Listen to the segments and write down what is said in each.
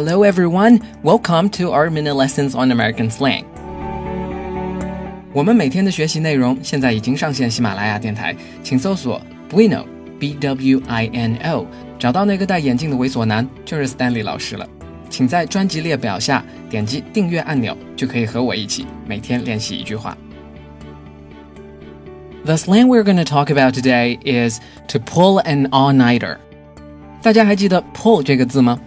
Hello everyone, welcome to our mini lessons on American slang. 我们每天的学习内容现在已经上线喜马拉雅电台，请搜索 Bueno B W I N O，找到那个戴眼镜的猥琐男，就是 Stanley 老师了。请在专辑列表下点击订阅按钮，就可以和我一起每天练习一句话。The slang we're going to talk about today is to pull an all-nighter。大家还记得 pull 这个字吗？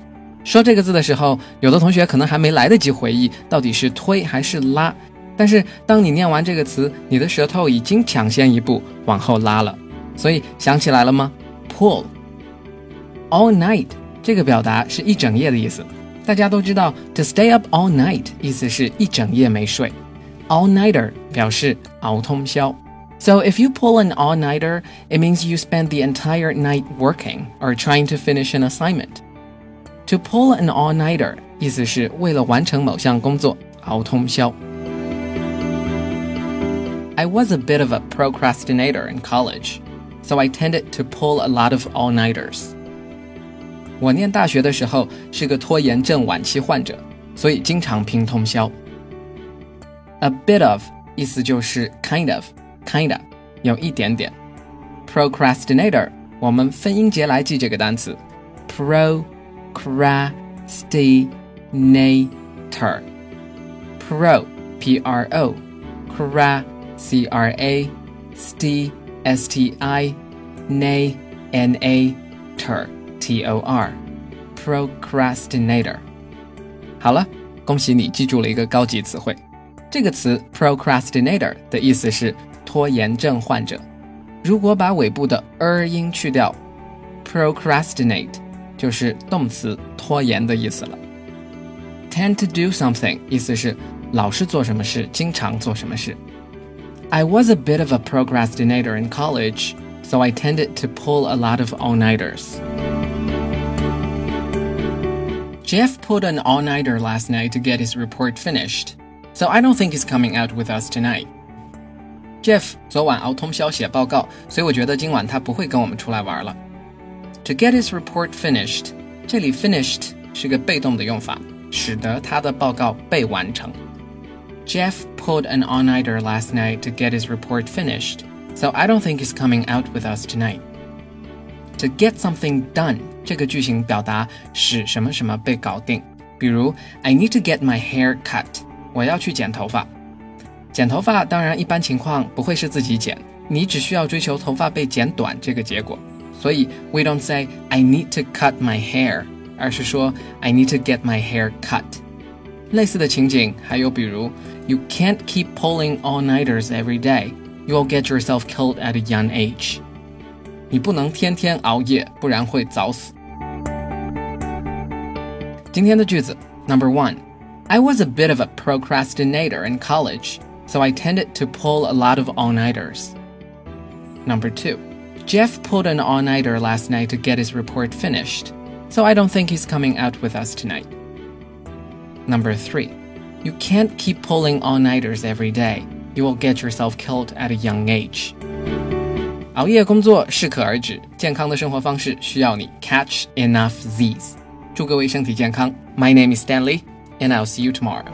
说这个字的时候，有的同学可能还没来得及回忆到底是推还是拉，但是当你念完这个词，你的舌头已经抢先一步往后拉了，所以想起来了吗？Pull all night 这个表达是一整夜的意思，大家都知道 to stay up all night 意思是一整夜没睡，all nighter 表示熬通宵。So if you pull an all-nighter, it means you spend the entire night working or trying to finish an assignment. To pull an all-nighter 意思是为了完成某项工作熬通宵。I was a bit of a procrastinator in college, so I tended to pull a lot of all-nighters. 我念大学的时候是个拖延症晚期患者，所以经常拼通宵。A bit of 意思就是 kind of, kinda，有一点点。Procrastinator，我们分音节来记这个单词，pro。 procrastinator. Pro, P R O, cra, C R A, st, S T I, na, N A, ter, T O R, procrastinator. 好了，恭喜你记住了一个高级词汇。这个词 procrastinator 的意思是拖延症患者。如果把尾部的 er 音去掉，procrastinate 就是动词拖延的意思了。Tend to do something 意思是老是做什么事，经常做什么事。I was a bit of a procrastinator in college, so I tended to pull a lot of all-nighters. Jeff pulled an all-nighter last night to get his report finished, so I don't think he's coming out with us tonight. Jeff 昨晚熬通宵写报告，所以我觉得今晚他不会跟我们出来玩了。 to get his report finished，这里 finished 是个被动的用法，使得他的报告被完成。Jeff pulled an all-nighter last night to get his report finished, so I don't think he's coming out with us tonight. To get something done 这个句型表达使什么什么被搞定，比如 I need to get my hair cut，我要去剪头发。剪头发当然一般情况不会是自己剪，你只需要追求头发被剪短这个结果。 所以 we don't say I need to cut my hair，而是说 I need to get my hair cut。类似的情景还有比如 You can't keep pulling all-nighters every day. You'll get yourself killed at a young age. 你不能天天熬夜，不然会早死。今天的句子 Number one, I was a bit of a procrastinator in college, so I tended to pull a lot of all-nighters. Number two. Jeff pulled an all nighter last night to get his report finished, so I don't think he's coming out with us tonight. Number three, you can't keep pulling all nighters every day. You will get yourself killed at a young age. 熬夜工作适可而止，健康的生活方式需要你 catch enough Z's。祝各位身体健康。My name is Stanley, and I'll see you tomorrow.